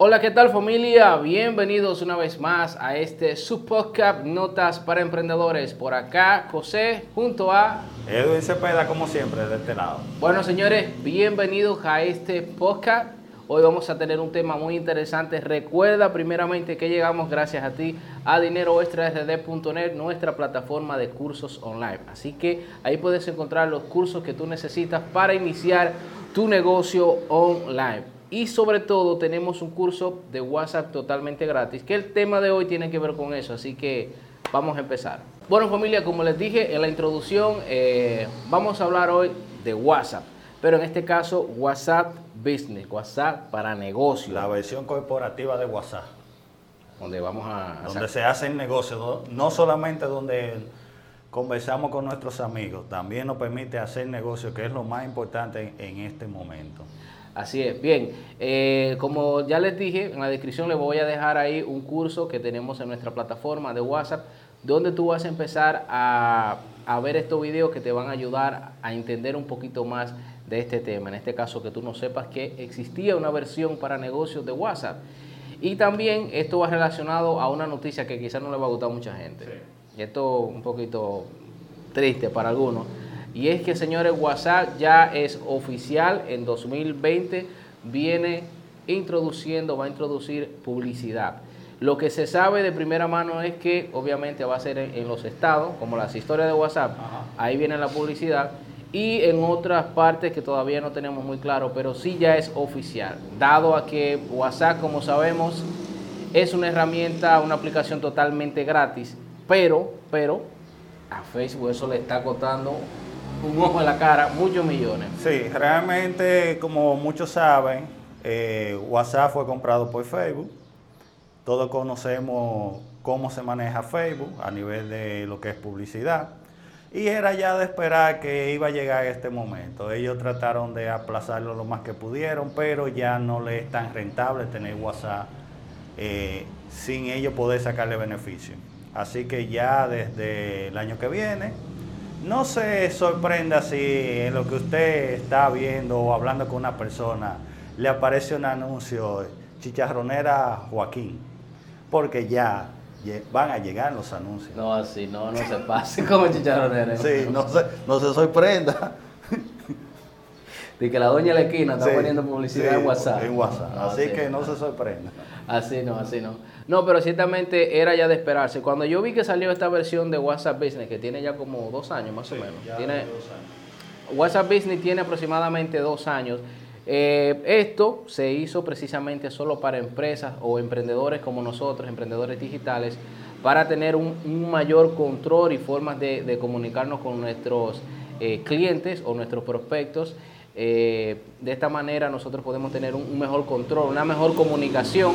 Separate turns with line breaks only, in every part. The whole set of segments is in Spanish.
Hola, ¿qué tal familia? Bienvenidos una vez más a este subpodcast Notas para Emprendedores. Por acá, José, junto a...
Edwin Cepeda, como siempre, de este lado.
Bueno, señores, bienvenidos a este podcast. Hoy vamos a tener un tema muy interesante. Recuerda primeramente que llegamos gracias a ti a dineroextrard.net, nuestra plataforma de cursos online. Así que ahí puedes encontrar los cursos que tú necesitas para iniciar tu negocio online. Y sobre todo tenemos un curso de WhatsApp totalmente gratis, que el tema de hoy tiene que ver con eso, así que vamos a empezar. Bueno familia, como les dije en la introducción, eh, vamos a hablar hoy de WhatsApp, pero en este caso WhatsApp Business, WhatsApp para negocios.
La versión corporativa de WhatsApp.
Donde vamos a...
Donde se hacen negocios, no solamente donde conversamos con nuestros amigos, también nos permite hacer negocios, que es lo más importante en este momento.
Así es, bien. Eh, como ya les dije, en la descripción les voy a dejar ahí un curso que tenemos en nuestra plataforma de WhatsApp, donde tú vas a empezar a, ver estos videos que te van a ayudar a entender un poquito más de este tema. En este caso, que tú no sepas que existía una versión para negocios de WhatsApp. Y también esto va relacionado a una noticia que quizás no le va a gustar a mucha gente. Y esto un poquito triste para algunos y es que, señores, WhatsApp ya es oficial. En 2020, viene introduciendo, va a introducir publicidad. Lo que se sabe de primera mano es que obviamente va a ser en, los estados, como las historias de WhatsApp, ahí viene la publicidad, y en otras partes que todavía no tenemos muy claro, pero sí ya es oficial, dado a que WhatsApp, como sabemos, es una herramienta, una aplicación totalmente gratis, pero, pero a Facebook eso le está costando un ojo en la cara, muchos millones.
Sí, realmente, como muchos saben, eh, WhatsApp fue comprado por Facebook. Todos conocemos cómo se maneja Facebook a nivel de lo que es publicidad. Y era ya de esperar que iba a llegar este momento. Ellos trataron de aplazarlo lo más que pudieron, pero ya no les es tan rentable tener WhatsApp eh, sin ellos poder sacarle beneficio. Así que ya desde el año que viene no se sorprenda si en lo que usted está viendo o hablando con una persona le aparece un anuncio chicharronera Joaquín, porque ya van a llegar los anuncios.
No, así, no, no se pase como chicharronera.
Sí, no se, no se sorprenda.
De que la doña de la esquina está poniendo publicidad en WhatsApp.
En WhatsApp, así que no se sorprenda.
Así no, así no. No, pero ciertamente era ya de esperarse. Cuando yo vi que salió esta versión de WhatsApp Business, que tiene ya como dos años más o menos. Tiene, WhatsApp Business tiene aproximadamente dos años. Eh, esto se hizo precisamente solo para empresas o emprendedores como nosotros, emprendedores digitales, para tener un, mayor control y formas de, comunicarnos con nuestros eh, clientes o nuestros prospectos. Eh, de esta manera nosotros podemos tener un mejor control, una mejor comunicación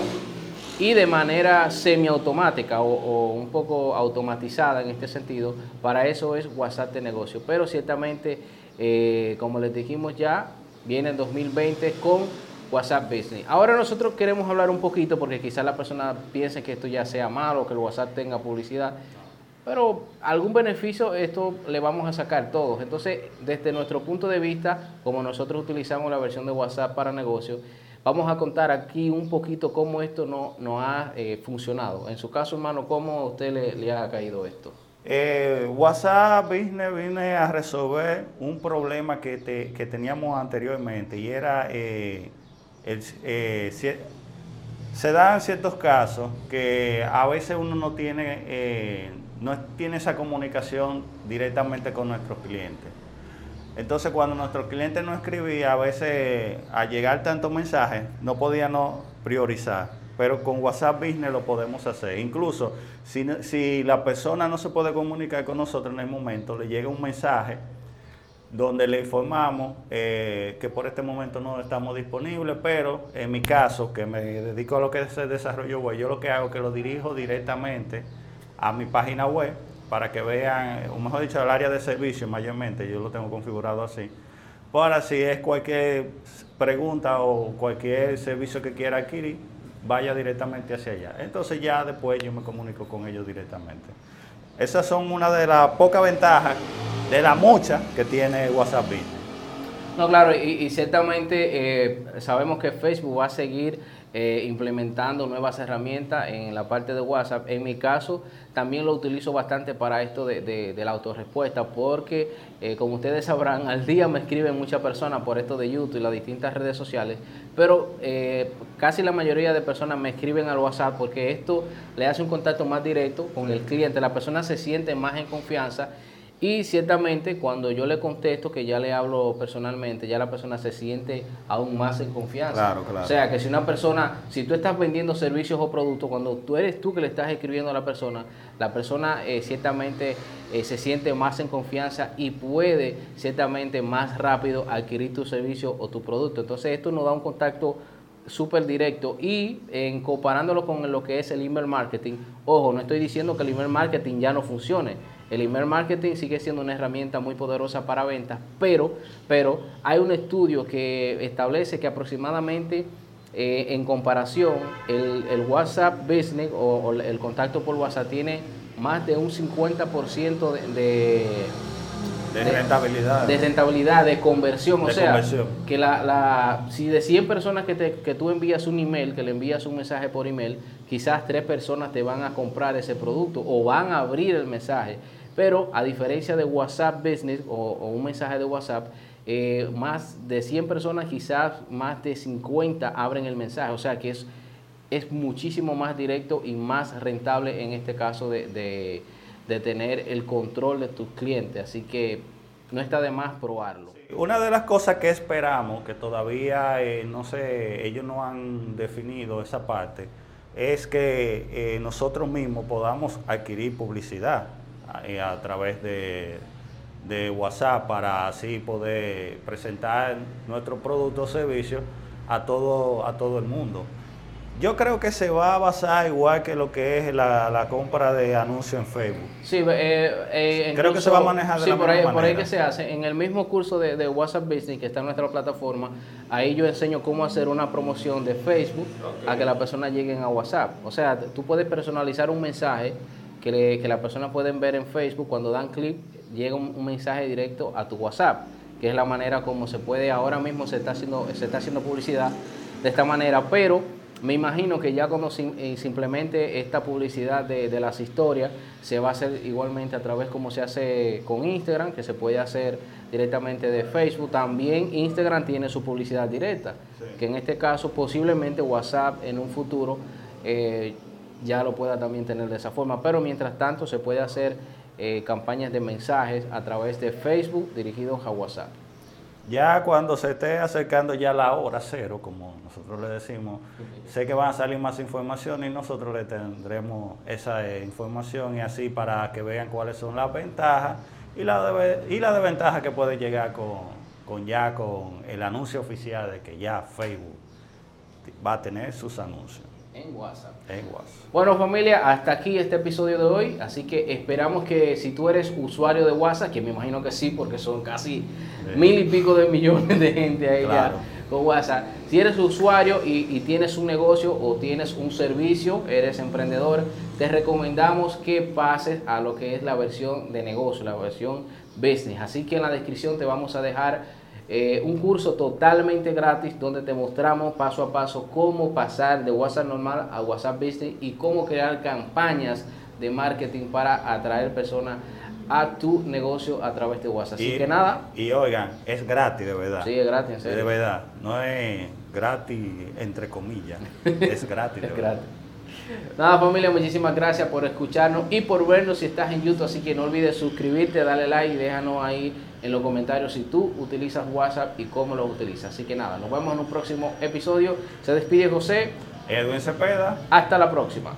y de manera semiautomática o, o un poco automatizada en este sentido. Para eso es WhatsApp de negocio. Pero ciertamente, eh, como les dijimos ya, viene el 2020 con WhatsApp Business. Ahora nosotros queremos hablar un poquito porque quizás la persona piense que esto ya sea malo, que el WhatsApp tenga publicidad. Pero algún beneficio esto le vamos a sacar todos. Entonces, desde nuestro punto de vista, como nosotros utilizamos la versión de WhatsApp para negocios, Vamos a contar aquí un poquito cómo esto no, no ha eh, funcionado. En su caso, hermano, ¿cómo a usted le, ha caído esto?
Eh, WhatsApp Business viene a resolver un problema que, teníamos anteriormente y era eh, se dan ciertos casos que a veces uno no tiene, no tiene esa comunicación directamente con nuestros clientes. Entonces cuando nuestro cliente no escribía, a veces al llegar tantos mensajes, no podíamos priorizar. Pero con WhatsApp Business lo podemos hacer. Incluso si, la persona no se puede comunicar con nosotros en el momento, le llega un mensaje donde le informamos eh, que por este momento no estamos disponibles, pero en mi caso, que me dedico a lo que es el desarrollo web, yo lo que hago es que lo dirijo directamente a mi página web para que vean, o mejor dicho, el área de servicio mayormente, yo lo tengo configurado así. Para si es cualquier pregunta o cualquier servicio que quiera adquirir, vaya directamente hacia allá. Entonces ya después yo me comunico con ellos directamente. Esas son una de las pocas ventajas, de las muchas que tiene WhatsApp Business.
No, claro, y, ciertamente eh, sabemos que Facebook va a seguir eh, implementando nuevas herramientas en la parte de WhatsApp. En mi caso, también lo utilizo bastante para esto de, la autorrespuesta, porque eh, como ustedes sabrán, al día me escriben muchas personas por esto de YouTube y las distintas redes sociales, pero eh, casi la mayoría de personas me escriben al WhatsApp porque esto le hace un contacto más directo con el cliente, la persona se siente más en confianza y ciertamente cuando yo le contesto, que ya le hablo personalmente, ya la persona se siente aún más en confianza.
Claro, claro.
O sea, que si una persona, si tú estás vendiendo servicios o productos, cuando tú eres tú que le estás escribiendo a la persona, la persona eh, ciertamente eh, se siente más en confianza y puede ciertamente más rápido adquirir tu servicio o tu producto. Entonces esto nos da un contacto súper directo y en comparándolo con lo que es el email marketing, ojo, no estoy diciendo que el email marketing ya no funcione. El email marketing sigue siendo una herramienta muy poderosa para ventas, pero, pero hay un estudio que establece que aproximadamente eh, en comparación el, WhatsApp Business o, el contacto por WhatsApp tiene más de un 50% de,
de, rentabilidad.
De rentabilidad, de conversión. o sea, que la, la, si de 100 personas que, te, que tú envías un email, que le envías un mensaje por email, quizás tres personas te van a comprar ese producto o van a abrir el mensaje. Pero a diferencia de WhatsApp Business o, un mensaje de WhatsApp, eh, más de 100 personas, quizás más de 50 abren el mensaje. O sea que es, es muchísimo más directo y más rentable en este caso de, tener el control de tus clientes. Así que no está de más probarlo.
Una de las cosas que esperamos, que todavía eh, no sé, ellos no han definido esa parte, es que eh, nosotros mismos podamos adquirir publicidad a, través de, WhatsApp para así poder presentar nuestro producto o servicio a todo, a todo el mundo. Yo creo que se va a basar igual que lo que es la, compra de anuncios en Facebook.
Sí, eh, eh,
creo que se va a manejar de
sí,
la
por
ahí,
por ahí que se hace. En el mismo curso de, WhatsApp Business que está en nuestra plataforma, ahí yo enseño cómo hacer una promoción de Facebook a que las personas lleguen a WhatsApp. O sea, tú puedes personalizar un mensaje que, que las personas pueden ver en Facebook, cuando dan clic, llega un, mensaje directo a tu WhatsApp, que es la manera como se puede, ahora mismo se está haciendo, se está haciendo publicidad de esta manera, pero me imagino que ya cuando eh, simplemente esta publicidad de, de, las historias se va a hacer igualmente a través como se hace con Instagram, que se puede hacer directamente de Facebook. También Instagram tiene su publicidad directa, que en este caso posiblemente WhatsApp en un futuro eh, ya lo pueda también tener de esa forma. Pero mientras tanto se puede hacer eh, campañas de mensajes a través de Facebook dirigidos a WhatsApp.
Ya cuando se esté acercando ya la hora cero, como nosotros le decimos, sé que van a salir más información y nosotros le tendremos esa eh, información y así para que vean cuáles son las ventajas y la, y la desventaja que puede llegar con, con ya con el anuncio oficial de que ya Facebook va a tener sus anuncios.
En WhatsApp.
En WhatsApp.
Bueno familia, hasta aquí este episodio de hoy, así que esperamos que si tú eres usuario de WhatsApp, que me imagino que sí, porque son casi mil y pico de millones de gente ahí ya con WhatsApp, si eres usuario y, tienes un negocio o tienes un servicio, eres emprendedor, te recomendamos que pases a lo que es la versión de negocio, la versión business. Así que en la descripción te vamos a dejar eh, un curso totalmente gratis donde te mostramos paso a paso cómo pasar de WhatsApp normal a WhatsApp Business y cómo crear campañas de marketing para atraer personas a tu negocio a través de WhatsApp. Así que nada.
Y oigan, es gratis de verdad.
Sí, es gratis.
De verdad, no es gratis entre comillas, es gratis.
es gratis. Nada familia, muchísimas gracias por escucharnos y por vernos si estás en YouTube, así que no olvides suscribirte, darle like y déjanos ahí en los comentarios si tú utilizas WhatsApp y cómo lo utilizas. Así que nada, nos vemos en un próximo episodio. Se despide José.
Edwin Cepeda.
Hasta la próxima.